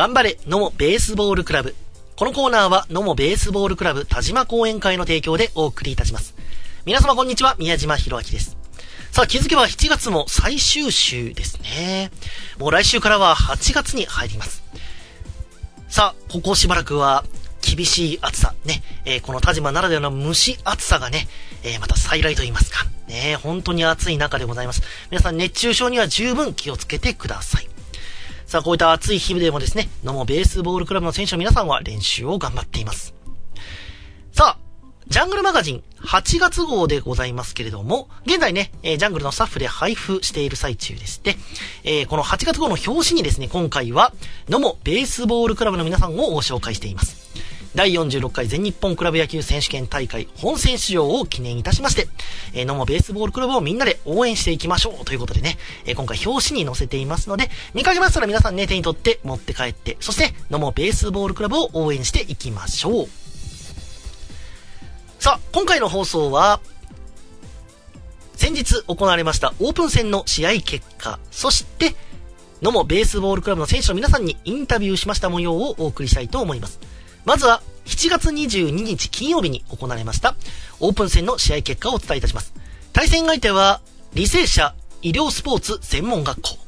頑張れ、野茂ベースボールクラブ。このコーナーは、野茂ベースボールクラブ田島講演会の提供でお送りいたします。皆様こんにちは、宮島博明です。さあ、気づけば7月も最終週ですね。もう来週からは8月に入ります。さあ、ここしばらくは厳しい暑さ、ね、えー、この田島ならではの蒸し暑さがね、えー、また再来と言いますか、ね、本当に暑い中でございます。皆さん熱中症には十分気をつけてください。さあ、こういった暑い日々でもですね、野茂ベースボールクラブの選手の皆さんは練習を頑張っています。さあ、ジャングルマガジン8月号でございますけれども、現在ね、えー、ジャングルのスタッフで配布している最中でして、えー、この8月号の表紙にですね、今回は、野茂ベースボールクラブの皆さんをご紹介しています。第46回全日本クラブ野球選手権大会本選出場を記念いたしまして、えー、野茂ベースボールクラブをみんなで応援していきましょうということでね、えー、今回表紙に載せていますので、見かけましたら皆さんね、手に取って持って帰って、そして、野茂ベースボールクラブを応援していきましょう。さあ、今回の放送は、先日行われましたオープン戦の試合結果、そして、野茂ベースボールクラブの選手の皆さんにインタビューしました模様をお送りしたいと思います。まずは、7月22日金曜日に行われました、オープン戦の試合結果をお伝えいたします。対戦相手は、履正社医療スポーツ専門学校。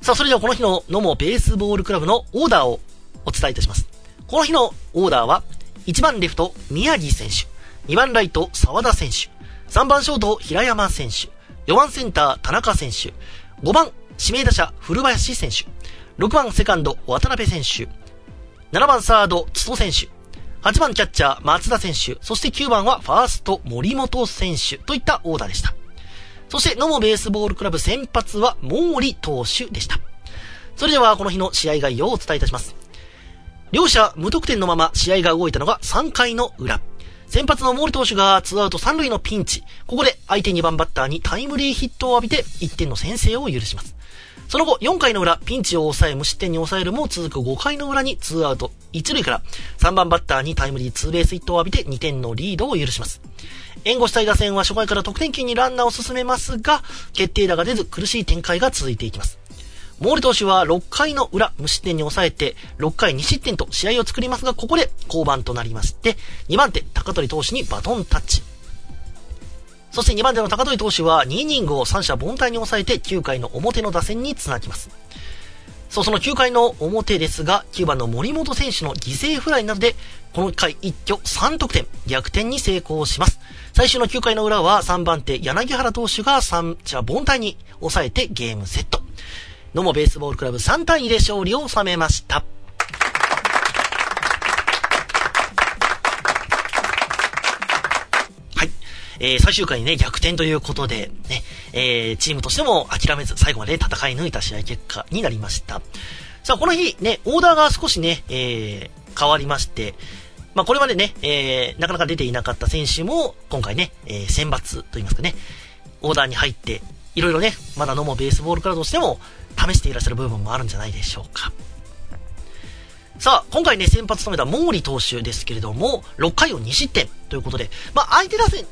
さあ、それではこの日の野茂ベースボールクラブのオーダーをお伝えいたします。この日のオーダーは、1番レフト、宮城選手。2番ライト、沢田選手。3番ショート、平山選手。4番センター、田中選手。5番、指名打者、古林選手。6番セカンド、渡辺選手。7番サード、津戸選手。8番キャッチャー、松田選手。そして9番はファースト、森本選手。といったオーダーでした。そして、野茂ベースボールクラブ先発は、毛利投手でした。それでは、この日の試合概要をお伝えいたします。両者無得点のまま試合が動いたのが3回の裏。先発の毛利投手が2アウト3塁のピンチ。ここで相手2番バッターにタイムリーヒットを浴びて1点の先制を許します。その後、4回の裏、ピンチを抑え、無失点に抑えるも続く5回の裏に2アウト1塁から3番バッターにタイムリーツーベースヒットを浴びて2点のリードを許します。援護したい打線は初回から得点圏にランナーを進めますが、決定打が出ず苦しい展開が続いていきます。毛利投手は6回の裏、無失点に抑えて、6回2失点と試合を作りますが、ここで降板となりまして、2番手、高取投手にバトンタッチ。そして2番手の高取投手は2イニングを三者凡退に抑えて9回の表の打線につなぎます。そう、その9回の表ですが、9番の森本選手の犠牲フライなどで、この回一挙3得点、逆転に成功します。最終の9回の裏は3番手柳原投手が三者凡退に抑えてゲームセット。野茂ベースボールクラブ3対2で勝利を収めました。えー、最終回にね、逆転ということで、ね、えー、チームとしても諦めず、最後まで戦い抜いた試合結果になりました。さあ、この日、ね、オーダーが少しね、えー、変わりまして、まあ、これまでね、えー、なかなか出ていなかった選手も、今回ね、えー、選抜といいますかね、オーダーに入って、いろいろね、まだ野茂ベースボールクラブとしても、試していらっしゃる部分もあるんじゃないでしょうか。さあ、今回ね、先発務めた毛利投手ですけれども、6回を2失点ということで、まあ、相手打線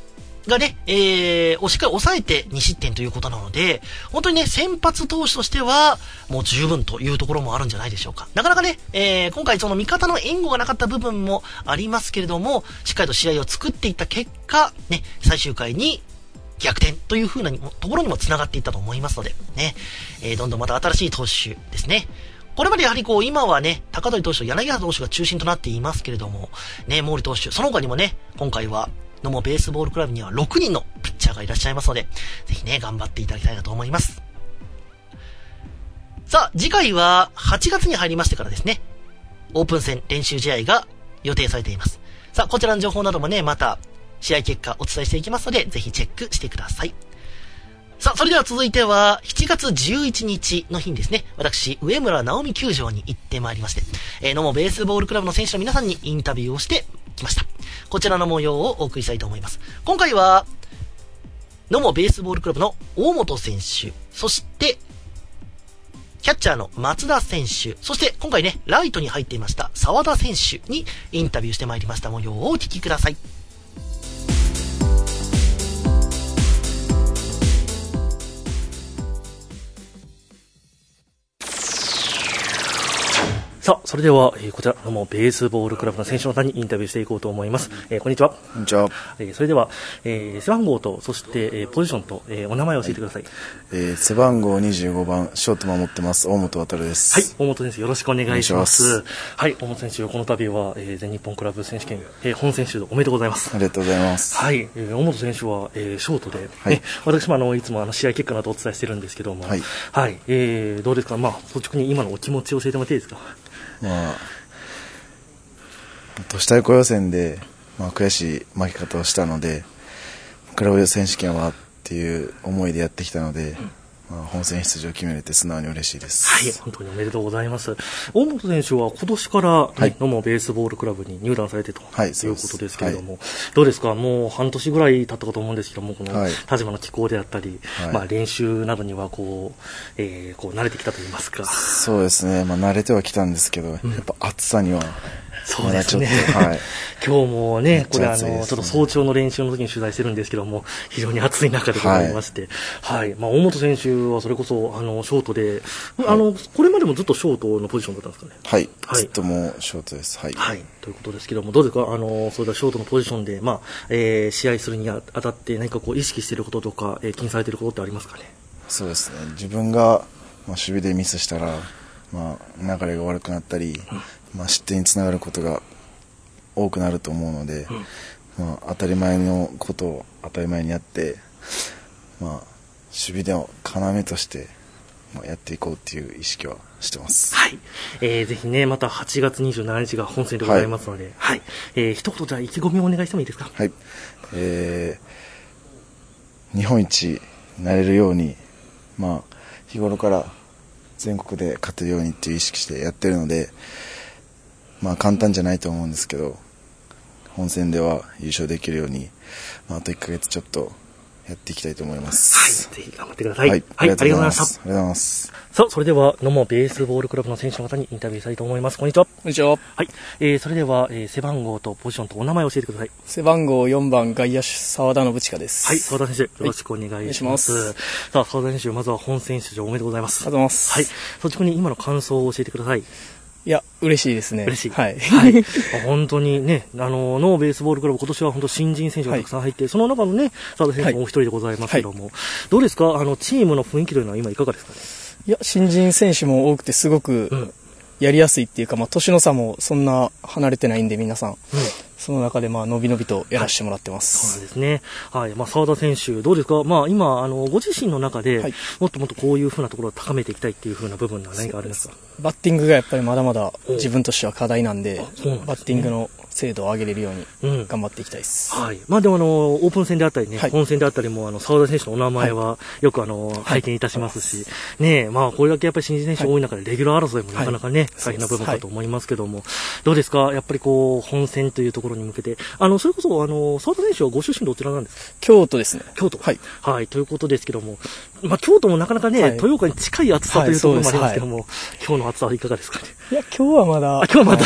がね、えー、をしっかり抑えて2失点ということなので、本当にね、先発投手としては、もう十分というところもあるんじゃないでしょうか。なかなかね、えー、今回その味方の援護がなかった部分もありますけれども、しっかりと試合を作っていった結果、ね、最終回に逆転という風なところにも繋がっていったと思いますので、ね、えー、どんどんまた新しい投手ですね。これまでやはりこう、今はね、高取投手と、柳原投手が中心となっていますけれども、ね、毛利投手、その他にもね、今回は、のもベースボールクラブには6人のピッチャーがいらっしゃいますので、ぜひね、頑張っていただきたいなと思います。さあ、次回は8月に入りましてからですね、オープン戦練習試合が予定されています。さあ、こちらの情報などもね、また試合結果お伝えしていきますので、ぜひチェックしてください。さあ、それでは続いては、7月11日の日にですね、私、上村直美球場に行ってまいりまして、えー、野茂ベースボールクラブの選手の皆さんにインタビューをしてきました。こちらの模様をお送りしたいと思います。今回は、野茂ベースボールクラブの大本選手、そして、キャッチャーの松田選手、そして今回ね、ライトに入っていました沢田選手にインタビューしてまいりました模様をお聞きください。さあそれでは、えー、こちら、のもベースボールクラブの選手の方にインタビューしていこうと思います。えー、こんにちは。こんにちは。えー、それでは、えー、背番号と、そして、えー、ポジションと、えー、お名前を教えてください。えー、背番号25番、ショート守ってます、大本渡です。はい、大本選手、よろしくお願いします。ますはい、大本選手、この度は、えー、全日本クラブ選手権、えー、本選手おめでとうございます。ありがとうございます。はい、えー、大本選手は、えー、ショートで、はい、ね、私もあの、いつもあの、試合結果などお伝えしてるんですけども、はい、はい、えー、どうですか、まあ、率直に今のお気持ちを教えてもらっていいですか？まあ、都市対抗予選で、まあ、悔しい負け方をしたので、クラブ選手権はっていう思いでやってきたので、うん、本戦出場を決めれて素直に嬉しいです。はい、本当におめでとうございます。大本選手は今年から、はい、野茂ベースボールクラブに入団されてと、はい、いうことですけれども、はい、どうですか、もう半年ぐらい経ったかと思うんですけども、この田島の気候であったり、まあ、練習などにはこう、えー、こう慣れてきたといいますか。そうですね、まあ、慣れてはきたんですけど、うん、やっぱ暑さにはそうですね。はい、今日もね、これあの、ちょっと早朝の練習の時に取材してるんですけども、非常に暑い中でございまして、はい。はい、まあ、大本選手はそれこそ、あの、ショートで、あの、これまでもずっとショートのポジションだったんですかね？はい。はい、ずっともショートです。はい。はい。ということですけども、どうですか？あの、そういったショートのポジションで、まあ、えー、試合するにあたって何かこう意識していることとか、えー、気にされていることってありますかね？そうですね。自分が、まあ、守備でミスしたら、まあ、流れが悪くなったり、まあ、失点につながることが多くなると思うので、うん、まあ、当たり前のことを当たり前にやって、まあ、守備でも要として、まあ、やっていこうっていう意識はしてます。はい。えー、ぜひね、また8月27日が本戦でございますので、はい。はい、えー、一言じゃあ意気込みをお願いしてもいいですか？はい。えー、日本一になれるように、まあ、日頃から全国で勝てるようにっていう意識してやってるので、まあ簡単じゃないと思うんですけど、本戦では優勝できるように、まあ、あと1か月ちょっとやっていきたいと思います。はい、ぜひ頑張ってください。はい、はい、ありがとうございました。ありがとうございます。さあ、それでは、野茂ベースボールクラブの選手の方にインタビューしたいと思います。こんにちは。こんにちは。はい。えー、それでは、えー、背番号とポジションとお名前を教えてください。背番号4番、外野手、沢田信親です。はい、沢田選手、よろしくお願いします。はい、ますさあ、沢田選手、まずは本選手上おめでとうございます。ありがとうございます。はい。率直に今の感想を教えてください。いや、嬉しいですね。嬉しい。はい。はい。本当にね、あの、ノーベースボールクラブ、今年は本当新人選手がたくさん入って、はい、その中のね、澤田選手もお一人でございますけども、はい、どうですか？あの、チームの雰囲気というのは今いかがですかね？いや、新人選手も多くてすごく、やりやすいっていうか、まあ、年の差もそんな離れてないんで、皆さん。うんその中で、まあ、伸び伸びとやらせてもらってます。はい、そうですね。はい。まあ、澤田選手、どうですか？まあ、今、あの、ご自身の中で、はい、もっともっとこういうふうなところを高めていきたいっていうふうな部分は何かあるんですかバッティングがやっぱりまだまだ自分としては課題なんで、んでね、バッティングの精度を上げれるように頑張っていきたいです。うん、はい。まあでもあの、オープン戦であったりね、はい、本戦であったりも、あの、澤田選手のお名前はよくあの、はい、拝見いたしますし、ねまあこれだけやっぱり新人選手多い中でレギュラー争いもなかなかね、大変な部分かと思いますけども、どうですか？やっぱりこう、本戦というところに向けて、あの、それこそあの、澤田選手はご出身どちらなんですか？京都ですね。京都。はい。はい。ということですけども、まあ京都もなかなかね、豊岡に近い暑さというところもありますけども、今日の暑さはいかがですかねいや、今日はまだ、あ今日はまだ、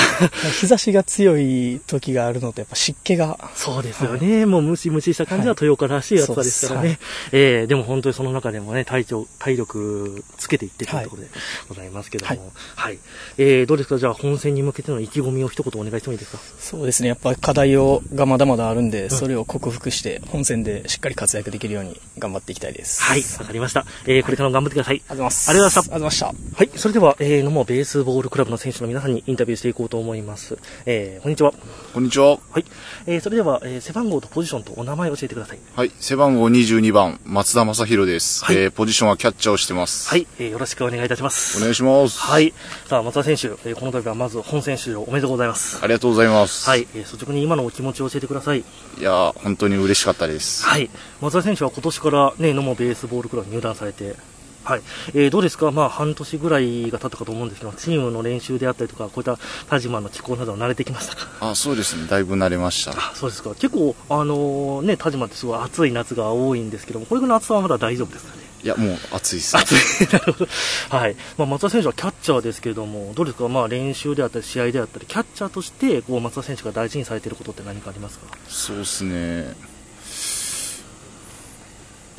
日差しが強い時があるのと、やっぱ湿気が。そうですよね。はい、もうムシムシした感じは豊岡らしい暑さですからね。はい、えー、でも本当にその中でもね、体調、体力つけていってというところでございますけども。はい。はい、えー、どうですか？じゃあ本戦に向けての意気込みを一言お願いしてもいいですか？そうですね。やっぱり課題をがまだまだあるんで、うん、それを克服して、本戦でしっかり活躍できるように頑張っていきたいです。はい。わかりました。えー、これからも頑張ってください。ありがとうございます。ありがとうございました。ありがとうございました。はい。それでは、えー、のもベースボールクラブの選手の皆さんにインタビューしていこうと思います。えー、こんにちは。こんにちは。はい。えー、それでは、えー、背番号とポジションとお名前を教えてください。はい。背番号22番、松田正宏です。はい、えー、ポジションはキャッチャーをしてます。はい。えー、よろしくお願いいたします。お願いします。はい。さあ、松田選手、えー、この度はまず本選手おめでとうございます。ありがとうございます。はい。えー、率直に今のお気持ちを教えてください。いや本当に嬉しかったです。はい。松田選手は今年からね、野茂ベースボールクラブ入団されて、はい。えー、どうですか？まあ、半年ぐらいが経ったかと思うんですけど、チームの練習であったりとか、こういった田島の気候などは慣れてきましたか？あそうですね。だいぶ慣れました。あそうですか。結構、あのー、ね、田島ってすごい暑い夏が多いんですけども、これぐらいの暑さはまだ大丈夫ですかね？いや、もう暑いです。暑い。なるほど。はい。まあ、松田選手はキャッチャーですけれども、どうですか？まあ、練習であったり、試合であったり、キャッチャーとして、こう、松田選手が大事にされていることって何かありますか？そうですね。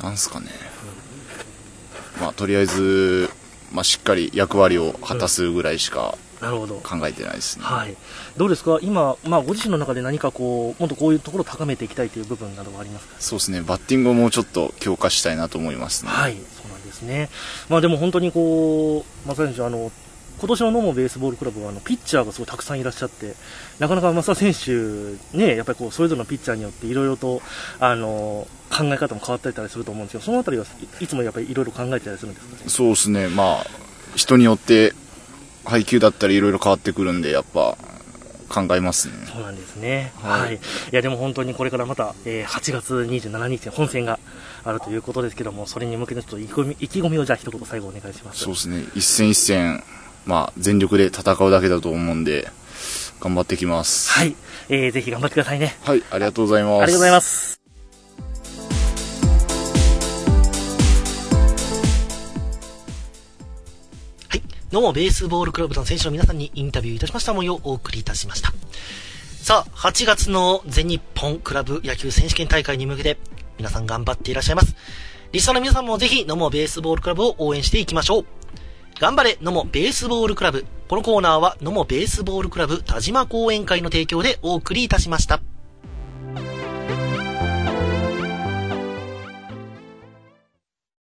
なんすかね。うんまあ、とりあえず、まあ、しっかり役割を果たすぐらいしかなるほど。考えてないですね。はい。どうですか？今、まあ、ご自身の中で何かこう、もっとこういうところを高めていきたいという部分などはありますか？そうですね、バッティングをもうちょっと強化したいなと思いますね。はい、そうなんですね。まあでも本当にこう、松田選手、あの、今年の野茂ベースボールクラブはあのピッチャーがすごいたくさんいらっしゃって、なかなか増田選手、ね、やっぱりこうそれぞれのピッチャーによっていろいろとあの考え方も変わったりすると思うんですけど、そのあたりはいいつもやっぱりいろいろ考えてたりするんですか、ね、そうですね、まあ、人によって配球だったりいろいろ変わってくるんで、やっぱ考えますね。そうなんですね。はい。はい、いや、でも本当にこれからまた、えー、8月27日に本戦があるということですけども、それに向けてちょっと意気込み意気込みをじゃあ一言最後お願いします。そうですね。一戦一戦、まあ、全力で戦うだけだと思うんで、頑張ってきます。はい。えー、ぜひ頑張ってくださいね。はい、ありがとうございます。ありがとうございます。どうも、ベースボールクラブの選手の皆さんにインタビューいたしました模様をお送りいたしました。さあ、8月の全日本クラブ野球選手権大会に向けて、皆さん頑張っていらっしゃいます。リスナーの皆さんもぜひ、野茂ベースボールクラブを応援していきましょう。頑張れ野茂ベースボールクラブ。このコーナーは野茂ベースボールクラブ田島講演会の提供でお送りいたしました。